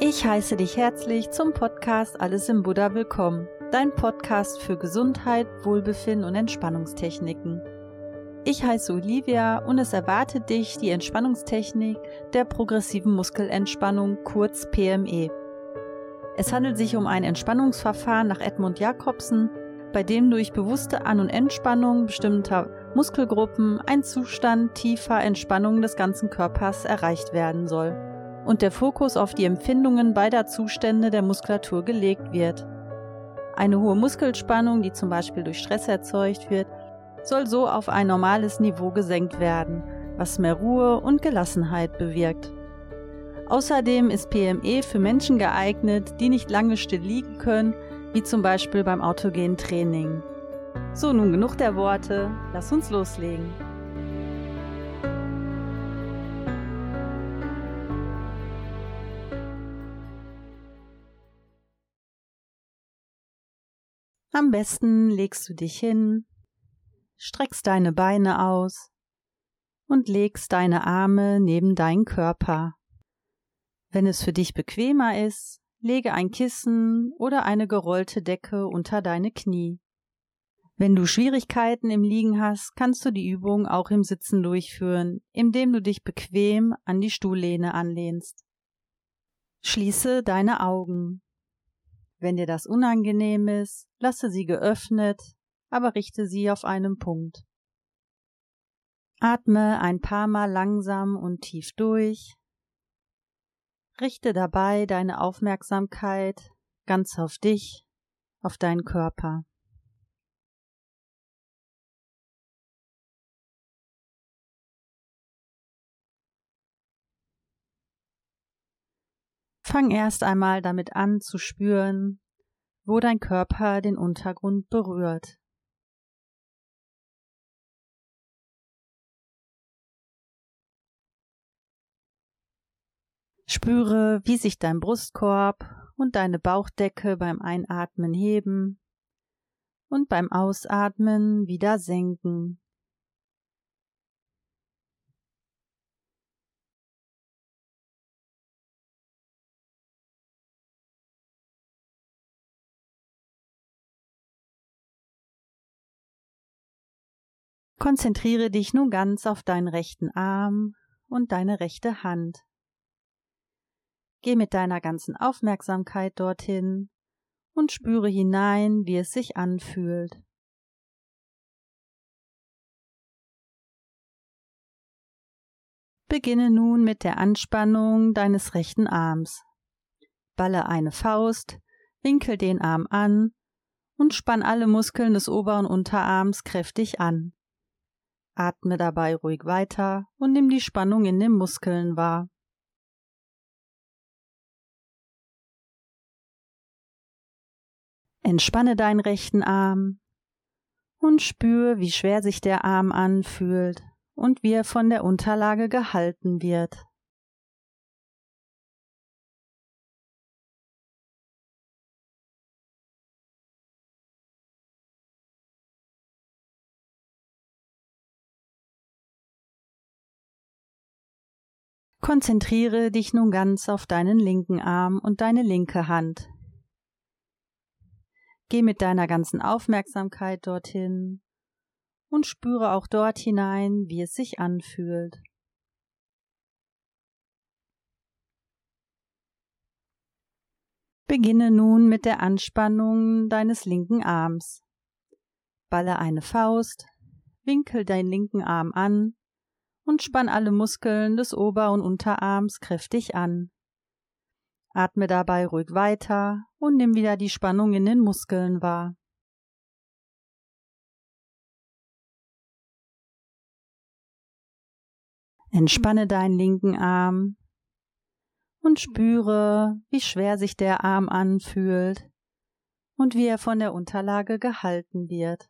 Ich heiße dich herzlich zum Podcast Alles im Buddha willkommen, dein Podcast für Gesundheit, Wohlbefinden und Entspannungstechniken. Ich heiße Olivia und es erwartet dich die Entspannungstechnik der progressiven Muskelentspannung, kurz PME. Es handelt sich um ein Entspannungsverfahren nach Edmund Jacobsen, bei dem durch bewusste An- und Entspannung bestimmter Muskelgruppen ein Zustand tiefer Entspannung des ganzen Körpers erreicht werden soll und der Fokus auf die Empfindungen beider Zustände der Muskulatur gelegt wird. Eine hohe Muskelspannung, die zum Beispiel durch Stress erzeugt wird, soll so auf ein normales Niveau gesenkt werden, was mehr Ruhe und Gelassenheit bewirkt. Außerdem ist PME für Menschen geeignet, die nicht lange still liegen können, wie zum Beispiel beim autogenen Training. So, nun genug der Worte, lass uns loslegen. Am besten legst du dich hin, streckst deine Beine aus und legst deine Arme neben deinen Körper. Wenn es für dich bequemer ist, lege ein Kissen oder eine gerollte Decke unter deine Knie. Wenn du Schwierigkeiten im Liegen hast, kannst du die Übung auch im Sitzen durchführen, indem du dich bequem an die Stuhllehne anlehnst. Schließe deine Augen. Wenn dir das unangenehm ist, lasse sie geöffnet, aber richte sie auf einen Punkt. Atme ein paar Mal langsam und tief durch. Richte dabei deine Aufmerksamkeit ganz auf dich, auf deinen Körper. Fang erst einmal damit an zu spüren, wo dein Körper den Untergrund berührt. Spüre, wie sich dein Brustkorb und deine Bauchdecke beim Einatmen heben und beim Ausatmen wieder senken. Konzentriere dich nun ganz auf deinen rechten Arm und deine rechte Hand. Geh mit deiner ganzen Aufmerksamkeit dorthin und spüre hinein, wie es sich anfühlt. Beginne nun mit der Anspannung deines rechten Arms. Balle eine Faust, winkel den Arm an und spann alle Muskeln des Ober- und Unterarms kräftig an. Atme dabei ruhig weiter und nimm die Spannung in den Muskeln wahr. Entspanne deinen rechten Arm und spür, wie schwer sich der Arm anfühlt und wie er von der Unterlage gehalten wird. Konzentriere dich nun ganz auf deinen linken Arm und deine linke Hand. Geh mit deiner ganzen Aufmerksamkeit dorthin und spüre auch dort hinein, wie es sich anfühlt. Beginne nun mit der Anspannung deines linken Arms. Balle eine Faust, winkel deinen linken Arm an und spann alle Muskeln des Ober- und Unterarms kräftig an. Atme dabei ruhig weiter und nimm wieder die Spannung in den Muskeln wahr. Entspanne deinen linken Arm und spüre, wie schwer sich der Arm anfühlt und wie er von der Unterlage gehalten wird.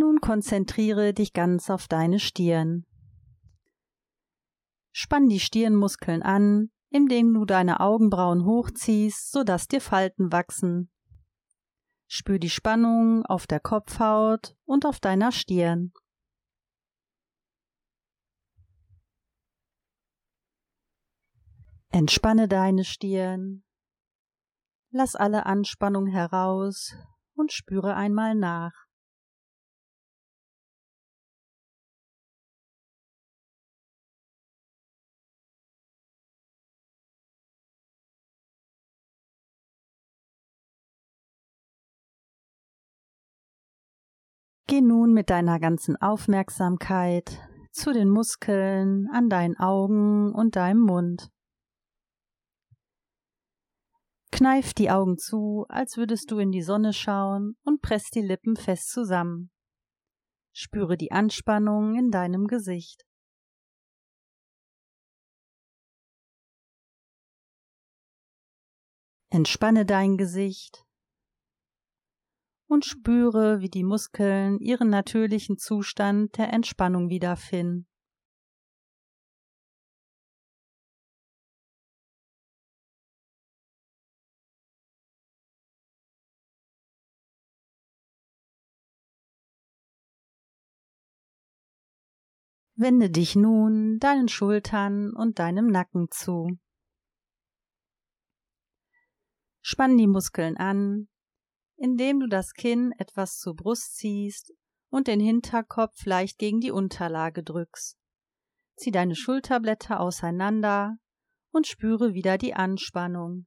Nun konzentriere dich ganz auf deine Stirn. Spann die Stirnmuskeln an, indem du deine Augenbrauen hochziehst, sodass dir Falten wachsen. Spür die Spannung auf der Kopfhaut und auf deiner Stirn. Entspanne deine Stirn, lass alle Anspannung heraus und spüre einmal nach. Geh nun mit deiner ganzen Aufmerksamkeit zu den Muskeln an deinen Augen und deinem Mund. Kneif die Augen zu, als würdest du in die Sonne schauen und presst die Lippen fest zusammen. Spüre die Anspannung in deinem Gesicht. Entspanne dein Gesicht und spüre, wie die Muskeln ihren natürlichen Zustand der Entspannung wiederfinden. Wende dich nun deinen Schultern und deinem Nacken zu. Spann die Muskeln an, indem du das Kinn etwas zur Brust ziehst und den Hinterkopf leicht gegen die Unterlage drückst. Zieh deine Schulterblätter auseinander und spüre wieder die Anspannung.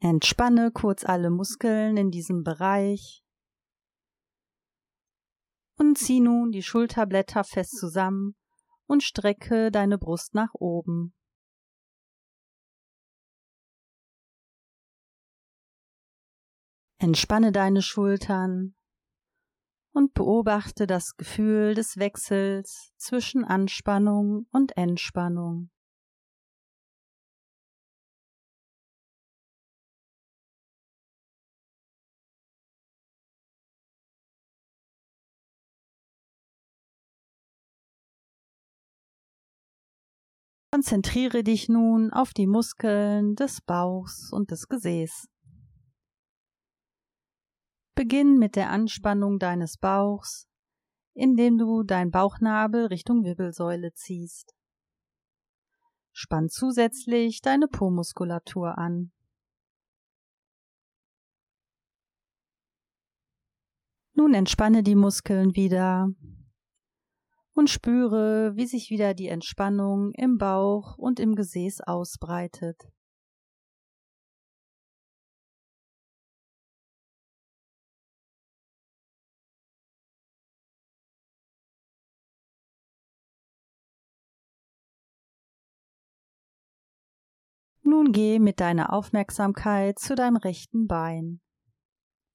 Entspanne kurz alle Muskeln in diesem Bereich und zieh nun die Schulterblätter fest zusammen und strecke deine Brust nach oben. Entspanne deine Schultern und beobachte das Gefühl des Wechsels zwischen Anspannung und Entspannung. Konzentriere dich nun auf die Muskeln des Bauchs und des Gesäßs. Beginn mit der Anspannung deines Bauchs, indem du dein Bauchnabel Richtung Wirbelsäule ziehst. Spann zusätzlich deine Po-Muskulatur an. Nun entspanne die Muskeln wieder und spüre, wie sich wieder die Entspannung im Bauch und im Gesäß ausbreitet. Nun geh mit deiner Aufmerksamkeit zu deinem rechten Bein.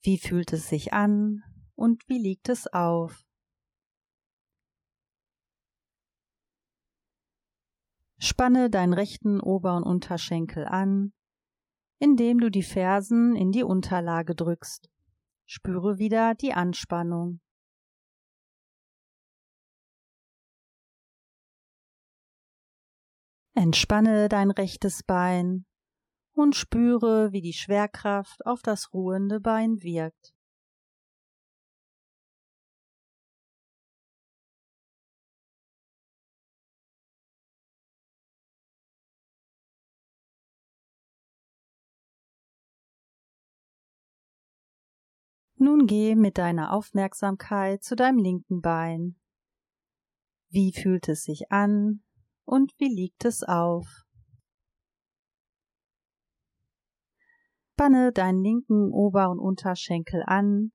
Wie fühlt es sich an und wie liegt es auf? Spanne deinen rechten Ober- und Unterschenkel an, indem du die Fersen in die Unterlage drückst. Spüre wieder die Anspannung. Entspanne dein rechtes Bein und spüre, wie die Schwerkraft auf das ruhende Bein wirkt. Nun geh mit deiner Aufmerksamkeit zu deinem linken Bein. Wie fühlt es sich an? Und wie liegt es auf? Spanne deinen linken Ober- und Unterschenkel an,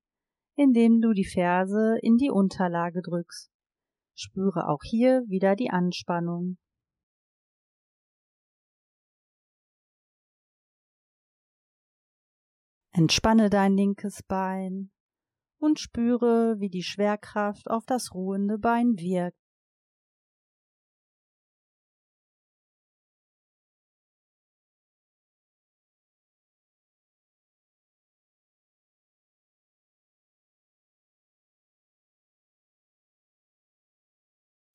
indem du die Ferse in die Unterlage drückst. Spüre auch hier wieder die Anspannung. Entspanne dein linkes Bein und spüre, wie die Schwerkraft auf das ruhende Bein wirkt.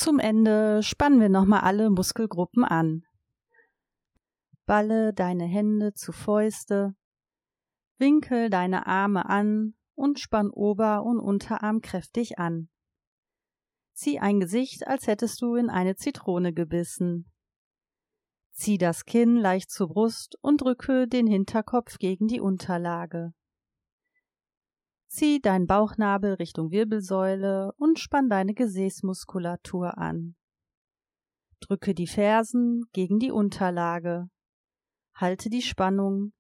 Zum Ende spannen wir nochmal alle Muskelgruppen an. Balle deine Hände zu Fäuste, winkel deine Arme an und spann Ober- und Unterarm kräftig an. Zieh ein Gesicht, als hättest du in eine Zitrone gebissen. Zieh das Kinn leicht zur Brust und drücke den Hinterkopf gegen die Unterlage. Zieh dein Bauchnabel Richtung Wirbelsäule und spann deine Gesäßmuskulatur an. Drücke die Fersen gegen die Unterlage. Halte die Spannung.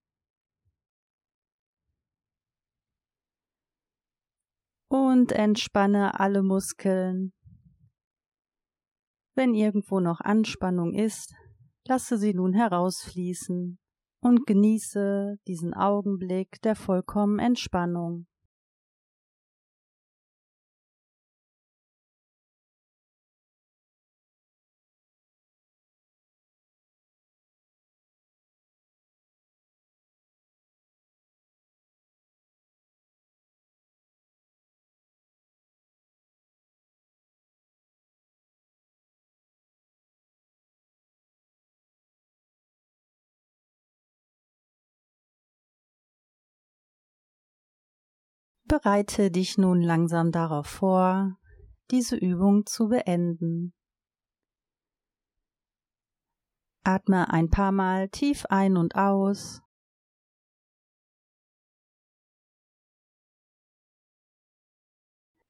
Und entspanne alle Muskeln. Wenn irgendwo noch Anspannung ist, lasse sie nun herausfließen und genieße diesen Augenblick der vollkommenen Entspannung. Bereite dich nun langsam darauf vor, diese Übung zu beenden. Atme ein paar Mal tief ein und aus.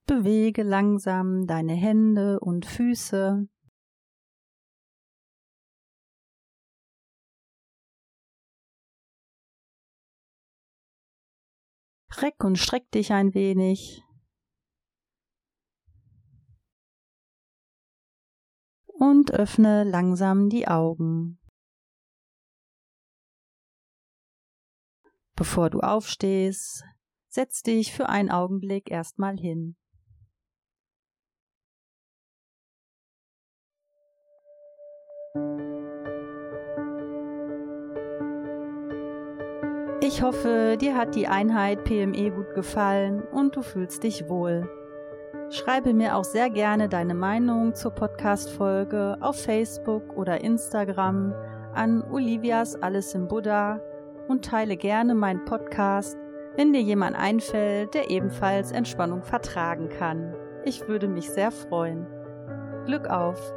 Bewege langsam deine Hände und Füße. Reck und streck dich ein wenig. Und öffne langsam die Augen. Bevor du aufstehst, setz dich für einen Augenblick erstmal hin. Ich hoffe, dir hat die Einheit PME gut gefallen und du fühlst dich wohl. Schreibe mir auch sehr gerne deine Meinung zur Podcast-Folge auf Facebook oder Instagram an Olivias Alles im Buddha und teile gerne meinen Podcast, wenn dir jemand einfällt, der ebenfalls Entspannung vertragen kann. Ich würde mich sehr freuen. Glück auf!